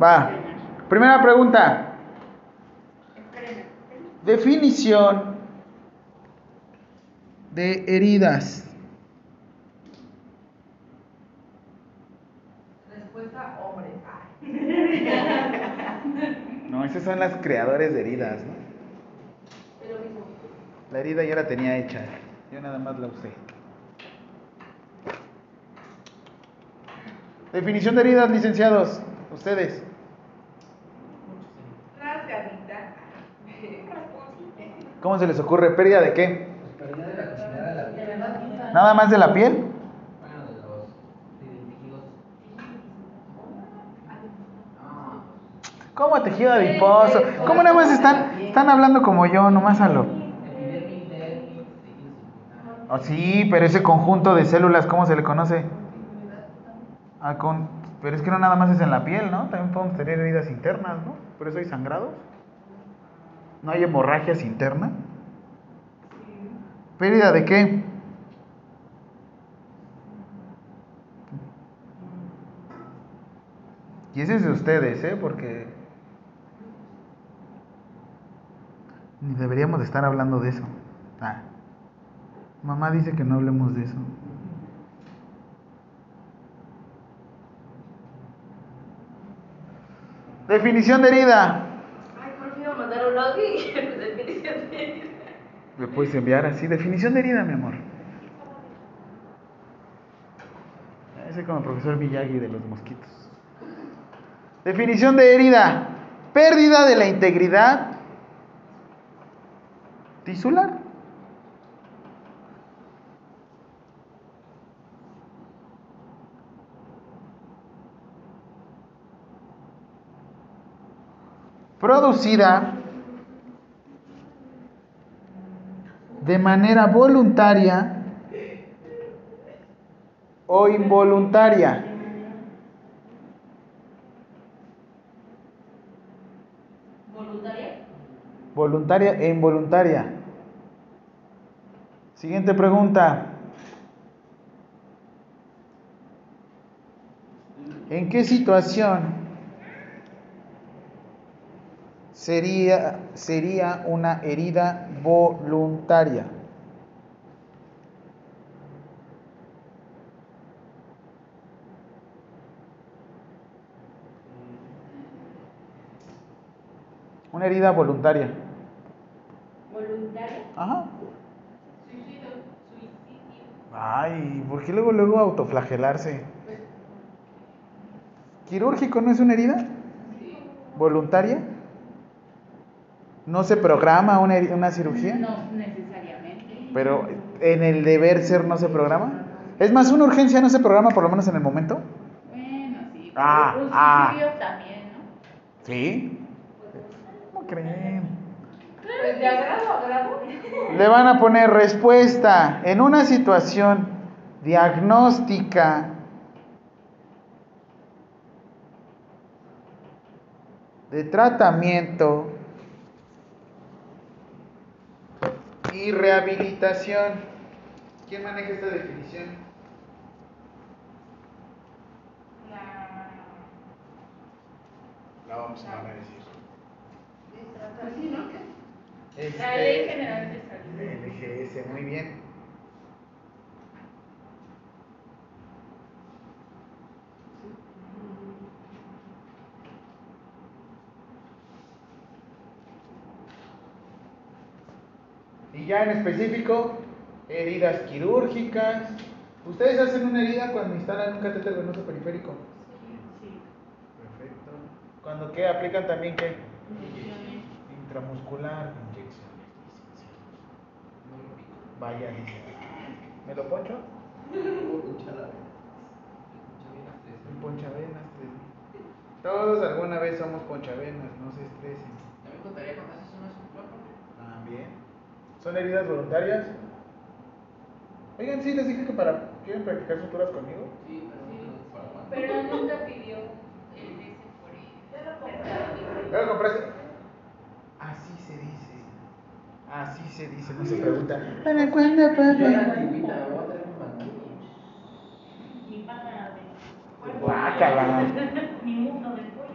Va. Primera pregunta. Definición de heridas. Respuesta hombre. No, esas son las creadores de heridas, ¿no? La herida ya la tenía hecha. Yo nada más la usé. Definición de heridas, licenciados. Ustedes. ¿Cómo se les ocurre? ¿Pérdida de qué? Pues pérdida de la cocina de la piel. ¿Nada más de la piel? Bueno, de los tejidos. No. ¿Cómo tejido adiposo? ¿Cómo nada más están, están hablando como yo, nomás a lo? Oh, sí, pero ese conjunto de células, ¿cómo se le conoce? Ah, con... Pero es que no nada más es en la piel, ¿no? También podemos tener heridas internas, ¿no? Por eso hay sangrados. ¿No hay hemorragias internas? ¿Pérdida de qué? Y ese es de ustedes, ¿eh? Porque ni deberíamos de estar hablando de eso. Ah. Mamá dice que no hablemos de eso. Definición de herida. ¿Me puedes enviar así? Definición de herida, mi amor. Ese como el profesor Miyagi de los mosquitos. Definición de herida. Pérdida de la integridad tisular. Producida de manera voluntaria o involuntaria. ¿Voluntaria? Voluntaria e involuntaria. Siguiente pregunta. ¿En qué situación sería, sería una herida voluntaria? Una herida voluntaria. ¿Voluntaria? Ajá. Suicidio. Suicidio. Ay, ¿por qué luego luego autoflagelarse? ¿Quirúrgico no es una herida? ¿Voluntaria? ¿No se programa una, una cirugía? No necesariamente. Pero en el deber ser no se programa. Es más, una urgencia no se programa por lo menos en el momento. Bueno, sí. Ah, un ah. también, ¿no? ¿Sí? ¿Cómo creen? Pues de agrado a agrado. Le van a poner respuesta en una situación diagnóstica de tratamiento y rehabilitación. ¿Quién maneja esta definición? La... La vamos a decir. Pues sí, ¿no? Este, La Ley General de Salud. LGS, muy bien. Y ya en específico, heridas quirúrgicas. ¿Ustedes hacen una herida cuando instalan un catéter venoso periférico? Sí. Perfecto. ¿Cuando qué? ¿Aplican también qué? Inyecciones. Intramuscular, inyecciones. Vaya. ¿Me lo poncho? Un ponchavenas. Todos alguna vez somos ponchavenas, no se estresen. También contaría cuando haces una También. ¿Son heridas voluntarias? Oigan, sí, les dije que para. ¿Quieren practicar suturas conmigo? Sí, pero cuando. Pero nunca pidió el ese por el ¿Ya lo compraste? Así se dice. Así se dice, no se pregunta. ¿Para cuándo, Yo era papá? voy a traer un. Ni para de. Guácala. Ni mundo del pollo.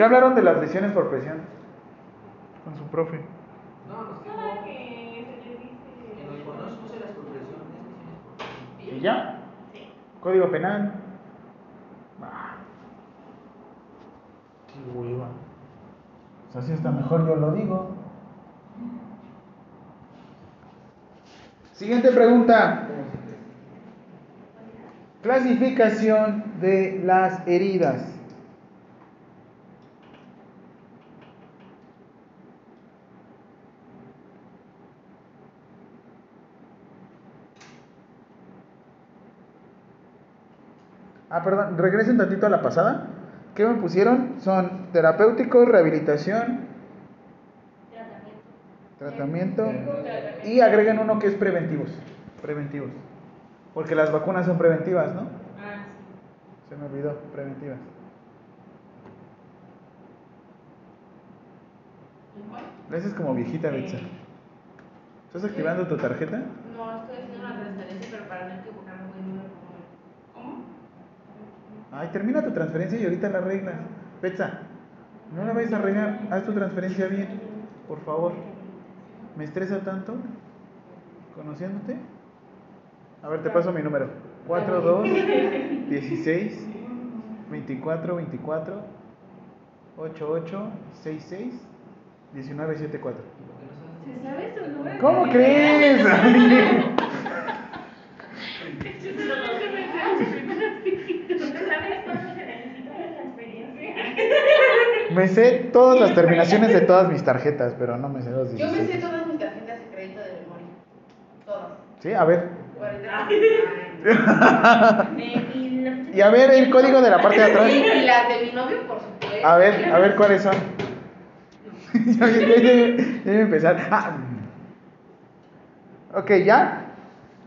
¿Qué hablaron de las lesiones por presión? Con su profe. No, dijo que se le dice. que nos conozco las por presión, lesiones por presión. ¿Y ya? Sí. Código penal. Ah. Qué hueva. Pues así está mejor, yo lo digo. Siguiente pregunta. Clasificación de las heridas. Ah, perdón, regresen tantito a la pasada. ¿Qué me pusieron? Son terapéuticos, rehabilitación, Tratamiento. tratamiento y agreguen uno que es preventivos. Preventivos. Porque las vacunas son preventivas, ¿no? Ah, Se me olvidó, preventivas. Le haces como viejita, Betsa. ¿Estás activando tu tarjeta? No, estoy haciendo una transferencia, pero para no equivocarme voy número por número. ¿Cómo? Ay, termina tu transferencia y ahorita la arreglas. Betsa, no la vayas a regar. Haz tu transferencia bien, por favor. ¿Me estresa tanto? ¿Conociéndote? A ver, te paso mi número. 42 16 24 24 88 66 19 74. ¿Se sabe su número? ¿Cómo crees? ¿Sabes cuándo se necesita la transferencia? Me sé todas las terminaciones de todas mis tarjetas, pero no me sé los Yo me sé 16. todas mis tarjetas de crédito de memoria. Todas. Sí, a ver. Y Y a ver el código de la parte de atrás. Y las de mi novio, por supuesto. A ver, a ver cuáles son. a empezar. Ah. Ok, ya.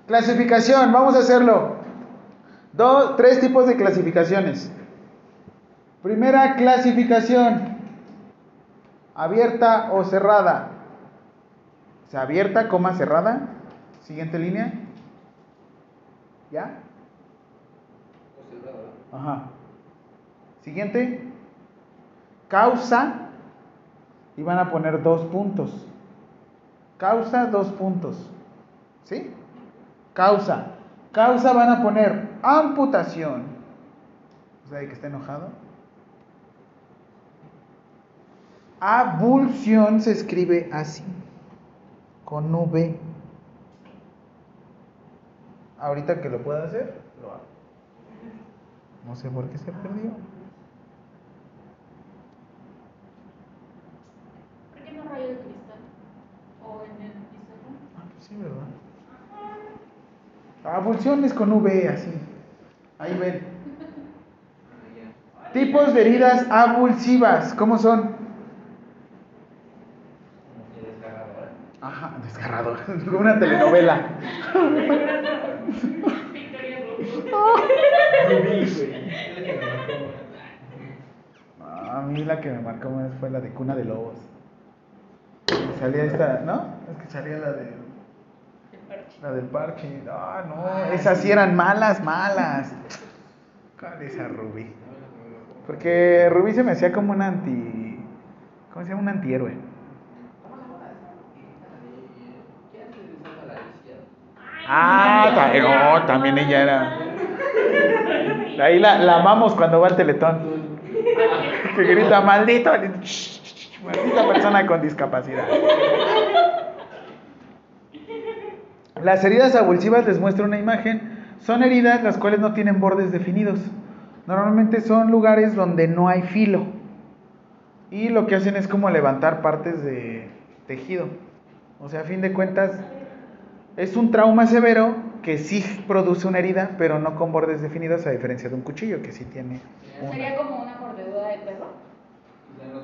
Clasificación, vamos a hacerlo. Dos, tres tipos de clasificaciones. Primera clasificación. Abierta o cerrada. O sea, abierta, coma, cerrada. Siguiente línea. ¿Ya? Ajá. Siguiente. Causa. Y van a poner dos puntos. Causa, dos puntos. ¿Sí? Causa. Causa van a poner amputación. O sea, que está enojado. Abulsión se escribe así. Con V. Ahorita que lo pueda hacer, lo hago. No sé por qué se perdió. ¿Por qué no rayo de cristal? ¿O en el pizarrón? Ah, pues sí, ¿verdad? Abulsiones con V, así. Ahí ven. Tipos de heridas abulsivas, ¿cómo son? Como una telenovela. Victoria Ah, A mí la que me marcó más fue la de Cuna de Lobos. Salía esta, ¿no? Es que salía la de la del parche. Ah, no, esas sí eran malas, malas. ¿Cuál es esa Rubí? Porque Rubí se me hacía como un anti. ¿Cómo se llama? Un antihéroe. Ah, no, también ella era. Ahí la, la amamos cuando va al teletón. Que grita, maldito. Maldita persona con discapacidad. Las heridas abulsivas les muestro una imagen. Son heridas las cuales no tienen bordes definidos. Normalmente son lugares donde no hay filo. Y lo que hacen es como levantar partes de tejido. O sea, a fin de cuentas, es un trauma severo que sí produce una herida, pero no con bordes definidos, a diferencia de un cuchillo que sí tiene. una. Sería como una mordedura de perro.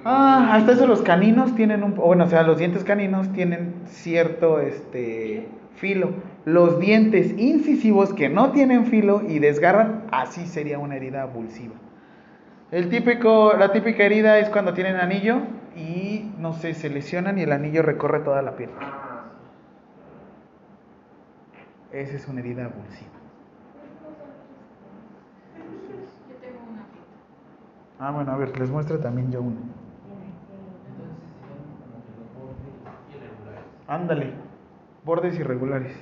Ah, hasta eso los caninos tienen un, bueno, o sea, los dientes caninos tienen cierto este filo. Los dientes incisivos que no tienen filo y desgarran, así sería una herida abulsiva. El típico, la típica herida es cuando tienen anillo y no sé, se lesionan y el anillo recorre toda la piel. Esa es una herida abulsiva. Yo tengo una. Ah, bueno, a ver, les muestro también yo una. Entonces serían como que los bordes irregulares. Ándale, bordes irregulares.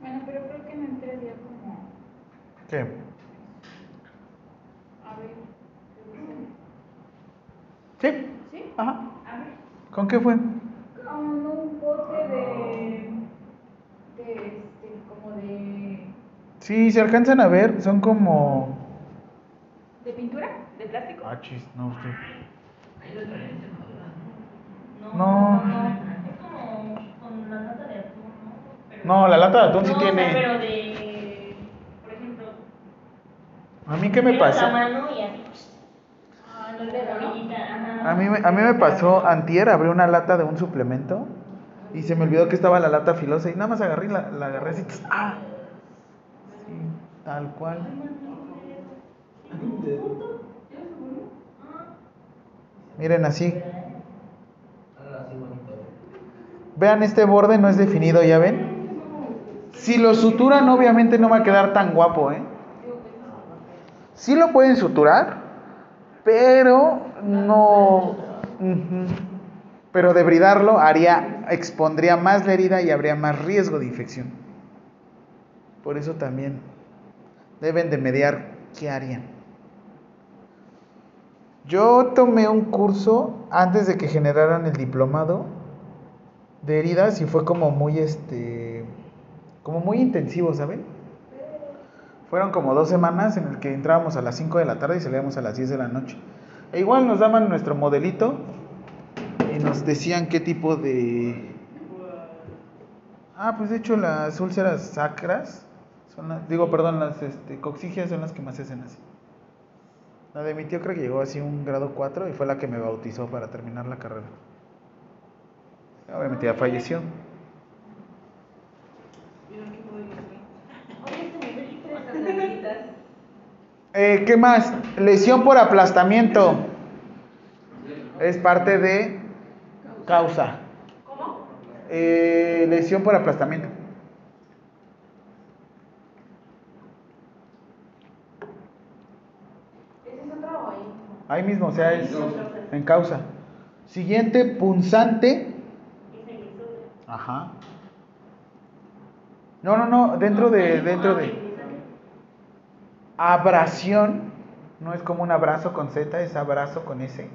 Bueno, pero creo que no entraría como. ¿Qué? A ver. Sí. ¿Sí? Ajá. ¿Con qué fue? Con un bote de. de este, como de. Sí, se alcanzan a ver, son como... de pintura, de plástico. Ah, chis, no, usted. Ahí lo traen en madura, ¿no? No. Es como con la lata de atún, ¿no? Pero- No, la lata de atún sí No, tiene... pero de. Por ejemplo. ¿A mí qué me pasó? la mano y así. Ah, no le da, ¿no? orillita, ajá. A mí, me- a mí me pasó antier, abrí una lata de un suplemento y se me olvidó que estaba la lata filosa y nada más agarré la, la agarré así. ¡Ah! Sí, tal cual. Miren así. Vean, este borde no es definido, ¿ya ven? Si lo suturan, obviamente no va a quedar tan guapo, ¿eh? Sí lo pueden suturar, pero no... Pero debridarlo haría, expondría más la herida y habría más riesgo de infección. Por eso también deben de mediar qué harían. Yo tomé un curso antes de que generaran el diplomado de heridas y fue como muy este como muy intensivo, ¿saben? Fueron como dos semanas en el que entrábamos a las 5 de la tarde y salíamos a las 10 de la noche. E igual nos daban nuestro modelito y nos decían qué tipo de... Ah, pues de hecho las úlceras sacras, son las, digo, perdón, las este, coxigias son las que más se hacen así. La de mi tío creo que llegó así un grado 4 y fue la que me bautizó para terminar la carrera. Obviamente ya falleció. Eh, ¿Qué más? Lesión por aplastamiento. Es parte de causa. ¿Cómo? Eh, lesión por aplastamiento. ¿Ese es otro o ahí? Ahí mismo, o sea, es en causa. Siguiente, punzante. Ajá. No, no, no, dentro de, dentro de. Abrasión. No es como un abrazo con Z, es abrazo con S.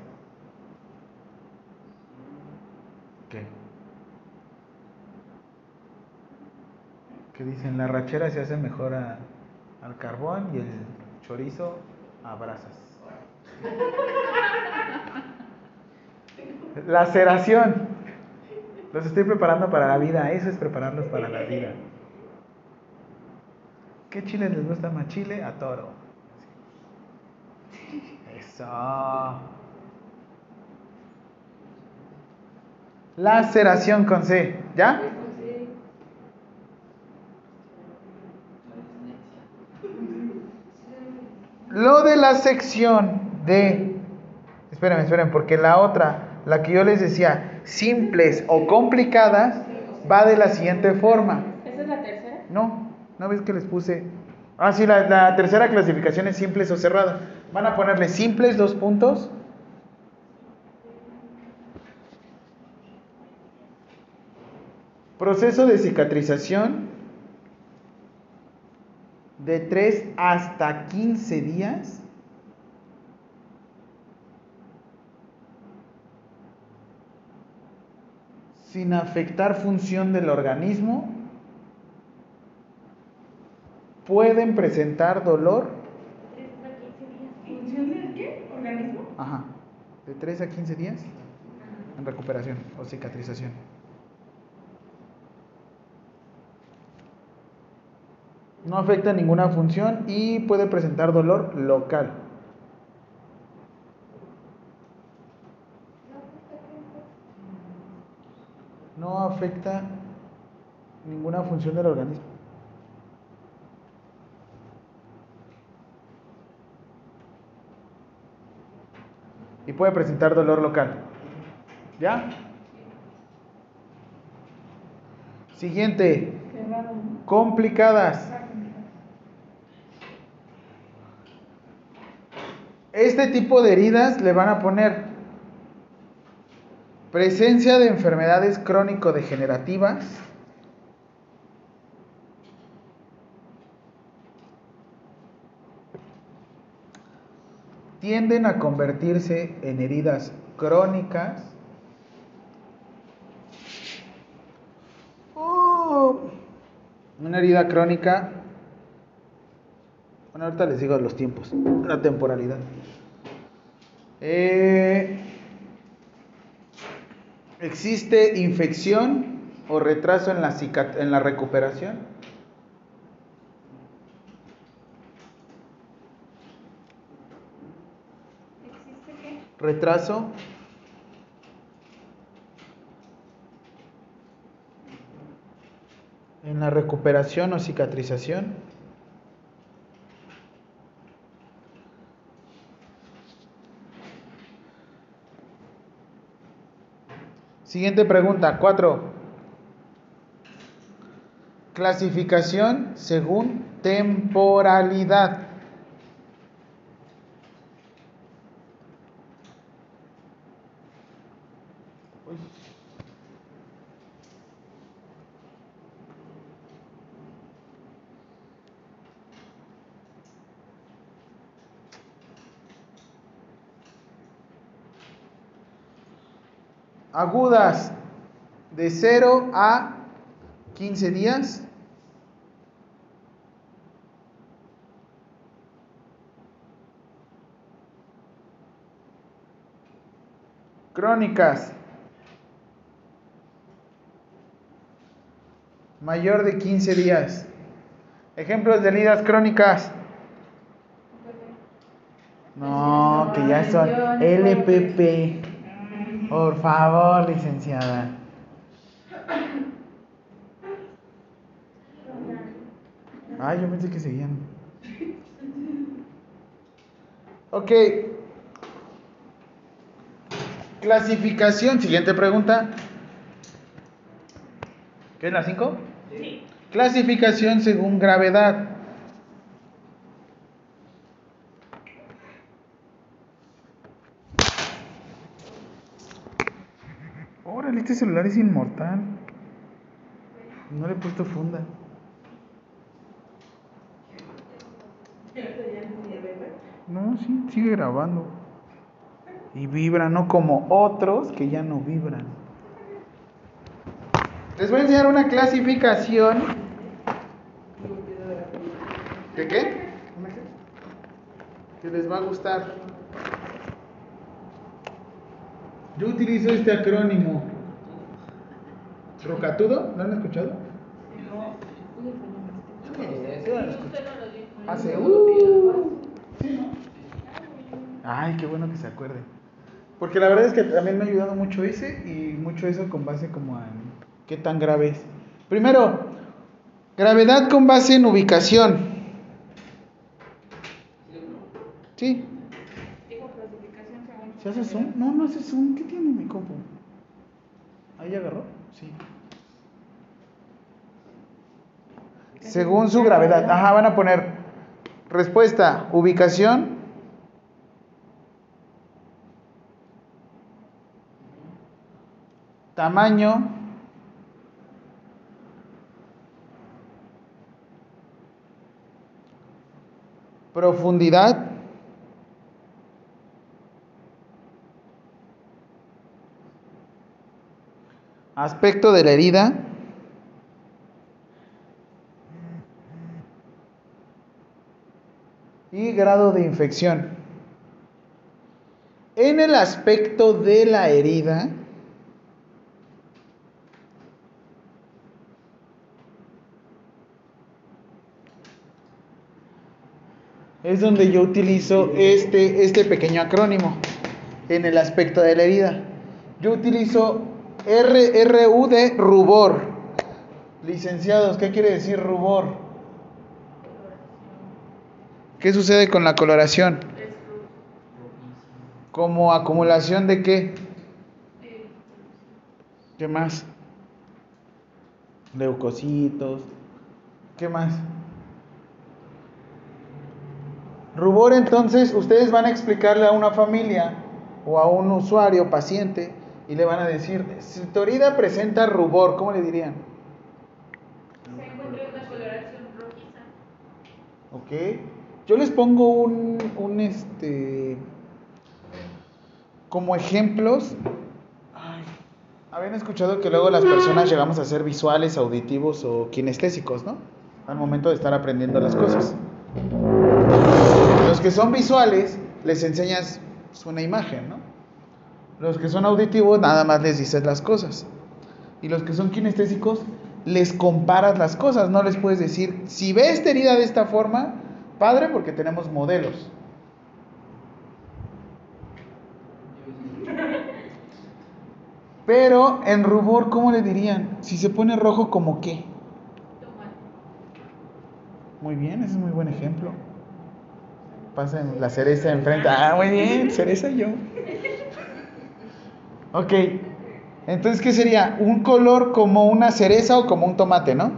¿Qué? Que dicen, la rachera se hace mejor a- al carbón y el chorizo a brasas. Laceración. Los estoy preparando para la vida, eso es prepararlos para la vida. ¿Qué chile les gusta más? Chile a toro. Eso. Laceración con C, ¿ya? Lo de la sección de... Esperen, esperen, porque la otra, la que yo les decía, simples o complicadas, va de la siguiente forma. ¿Esa es la tercera? No, ¿no ves que les puse? Ah, sí, la, tercera clasificación es simples o cerradas. Van a ponerle simples, dos puntos. Proceso de cicatrización de 3 hasta 15 días. Sin afectar función del organismo. Pueden presentar dolor. ¿Función del qué? ¿Organismo? Ajá. De 3 a 15 días en recuperación o cicatrización. No afecta ninguna función y puede presentar dolor local. No afecta ninguna función del organismo. Y puede presentar dolor local. ¿Ya? Siguiente. Complicadas. Este tipo de heridas le van a poner presencia de enfermedades crónico-degenerativas, tienden a convertirse en heridas crónicas. Oh, una herida crónica. Bueno, ahorita les digo los tiempos, la temporalidad. Eh, ¿Existe infección o retraso en la, en la recuperación? Retraso. En la recuperación o cicatrización. Siguiente pregunta, cuatro. Clasificación según temporalidad. Agudas de 0 a 15 días. Crónicas. Mayor de 15 días. Ejemplos de heridas crónicas. No, que ya son LPP. Por favor, licenciada. Ay, yo pensé que seguían. Ok. Clasificación, siguiente pregunta. ¿Qué es la 5? Sí. Clasificación según gravedad. Este celular es inmortal. No le he puesto funda. No, sí, sigue grabando. Y vibra, no como otros que ya no vibran. Les voy a enseñar una clasificación. ¿De qué? Que les va a gustar. Yo utilizo este acrónimo. ¿Rocatudo? ¿Lo han escuchado? Sí, sí, lo escuché. Usted no. Hace. Uh, sí, ¿no? Ay, qué bueno que se acuerde. Porque la verdad es que también me ha ayudado mucho ese y mucho eso con base como en qué tan grave es. Primero, gravedad con base en ubicación. Sí. ¿Se hace zoom? No, no hace zoom. ¿Qué tiene mi compu? ¿Ahí agarró? Sí. Según su gravedad. Ajá, van a poner respuesta, ubicación. Tamaño. Profundidad. Aspecto de la herida. Grado de infección. En el aspecto de la herida, es donde yo utilizo este, este pequeño acrónimo en el aspecto de la herida. Yo utilizo RRU de rubor. Licenciados, ¿qué quiere decir rubor? ¿Qué sucede con la coloración? Como acumulación de qué? ¿Qué más? leucocitos. ¿Qué más? Rubor, entonces, ustedes van a explicarle a una familia o a un usuario, paciente, y le van a decir, si tu herida presenta rubor, ¿cómo le dirían? Se encuentra una coloración rojiza. ¿Ok? Yo les pongo un, un este, como ejemplos. Habían escuchado que luego las personas llegamos a ser visuales, auditivos o kinestésicos, ¿no? Al momento de estar aprendiendo las cosas. Los que son visuales, les enseñas una imagen, ¿no? Los que son auditivos, nada más les dices las cosas. Y los que son kinestésicos, les comparas las cosas. No les puedes decir, si ves esta herida de esta forma, padre, porque tenemos modelos. Pero en rubor, ¿cómo le dirían? Si se pone rojo, ¿como qué? Muy bien, ese es muy buen ejemplo. Pasen la cereza enfrente. Ah, muy bien, cereza yo. Ok. Entonces, ¿qué sería? Un color como una cereza o como un tomate, ¿no?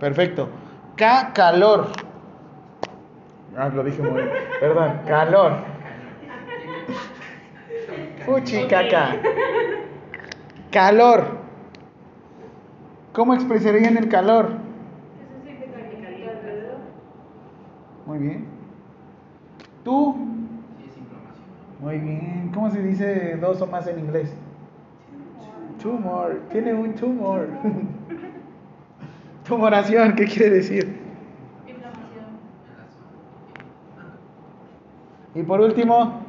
Perfecto. K, calor. Ah, lo dije muy bien. Perdón, calor. Fuchi, caca. Calor. ¿Cómo expresarían el calor? Muy bien. ¿Tú? Muy bien. ¿Cómo se dice dos o más en inglés? Tumor. Tiene un tumor. Tumoración, ¿qué quiere decir? Inflamación. En la zona. Y por último,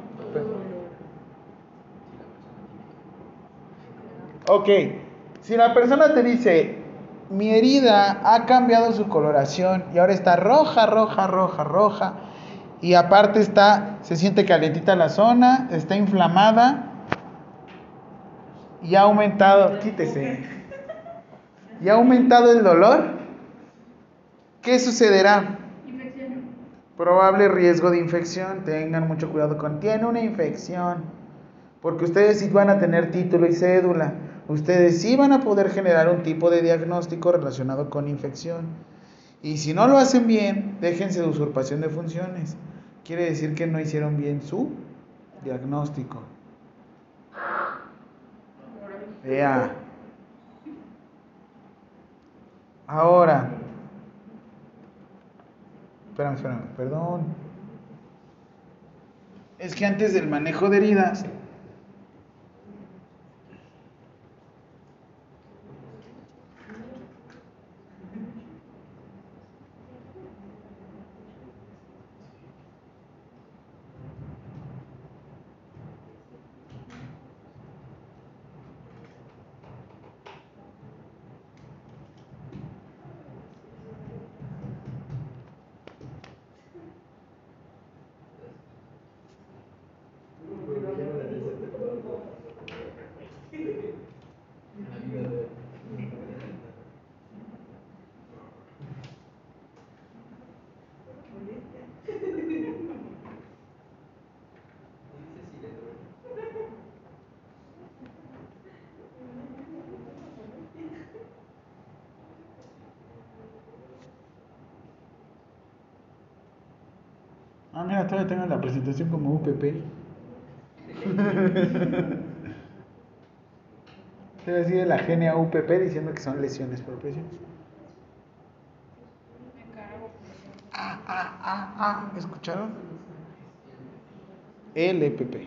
ok, si la persona te dice, mi herida ha cambiado su coloración y ahora está roja, roja, roja, roja, y aparte está, se siente calientita la zona, está inflamada y ha aumentado, quítese, y ha aumentado el dolor, ¿qué sucederá? Probable riesgo de infección, tengan mucho cuidado con, tiene una infección, porque ustedes sí van a tener título y cédula, ustedes sí van a poder generar un tipo de diagnóstico relacionado con infección. Y si no lo hacen bien, déjense de usurpación de funciones. Quiere decir que no hicieron bien su diagnóstico. Vea. Ahora. Espérame, espérame, perdón. Es que antes del manejo de heridas, Ah, mira, todavía tengo la presentación como UPP. Se decir de la genia UPP diciendo que son lesiones por presión. Ah, ah, ah, ah, ¿escucharon? LPP.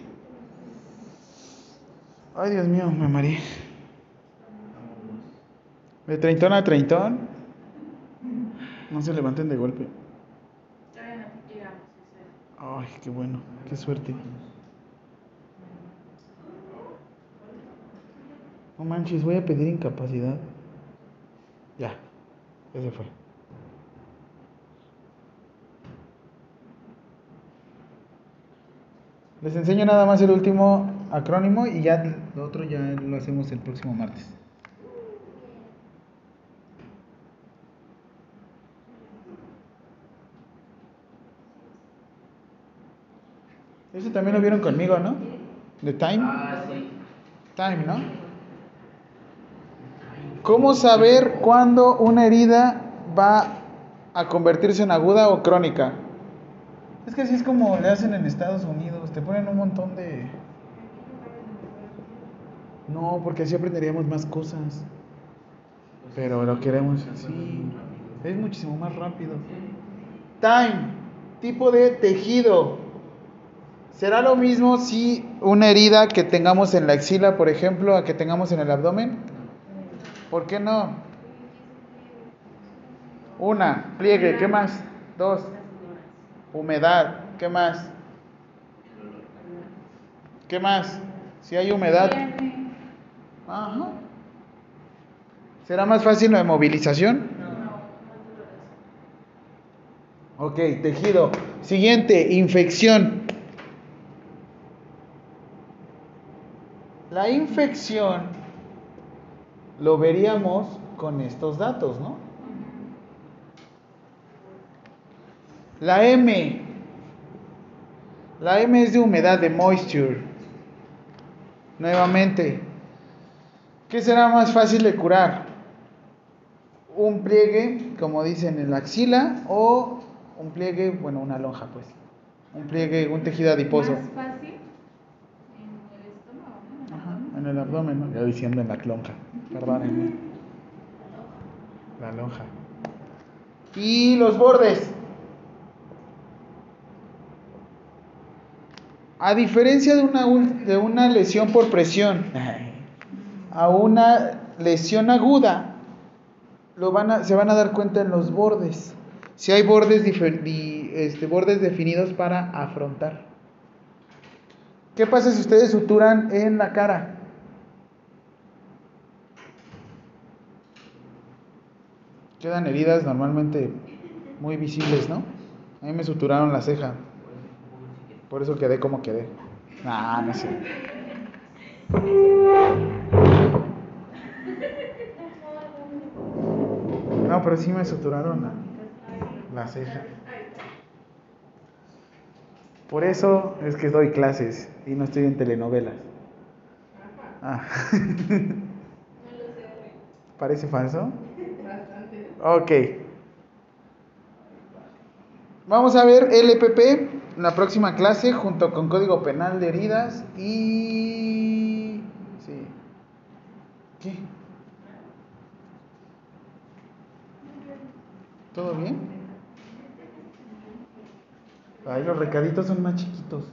Ay, Dios mío, me mareé. De treintón a treintón. No se levanten de golpe. Todavía no llegamos. ese. Ay, qué bueno, qué suerte. No manches, voy a pedir incapacidad. Ya, ya se fue. Les enseño nada más el último acrónimo y ya lo otro ya lo hacemos el próximo martes. Ese también lo vieron conmigo, ¿no? The Time. Ah, sí. Time, ¿no? ¿Cómo saber cuándo una herida va a convertirse en aguda o crónica? Es que así es como le hacen en Estados Unidos. Te ponen un montón de... No, porque así aprenderíamos más cosas. Pero lo queremos así. Es muchísimo más rápido. Time. Tipo de tejido. ¿Será lo mismo si una herida que tengamos en la axila, por ejemplo, a que tengamos en el abdomen? ¿Por qué no? Una, pliegue, ¿qué más? Dos, humedad, ¿qué más? ¿Qué más? Si hay humedad. Ajá. ¿Será más fácil la movilización? Ok, tejido. Siguiente, infección. La infección lo veríamos con estos datos, ¿no? La M. La M es de humedad, de moisture. Nuevamente, ¿qué será más fácil de curar? Un pliegue, como dicen en la axila, o un pliegue, bueno, una lonja, pues. Un pliegue, un tejido adiposo en el estómago, ¿no? Ajá, en el abdomen, ¿no? Yo diciendo en la lonja. Perdónenme. La lonja. Y los bordes. A diferencia de una, de una lesión por presión, a una lesión aguda, lo van a- se van a dar cuenta en los bordes. Si hay bordes, este, bordes definidos para afrontar. ¿Qué pasa si ustedes suturan en la cara? Quedan heridas normalmente muy visibles, ¿no? A mí me suturaron la ceja. Por eso quedé como quedé. Ah, no sé. No, pero sí me suturaron la, la ceja. Por eso es que doy clases y no estoy en telenovelas. Ah. ¿Parece falso? Ok. Vamos a ver LPP en la próxima clase junto con Código Penal de Heridas y... Sí. ¿Qué? ¿Todo bien? Ay, los recaditos son más chiquitos.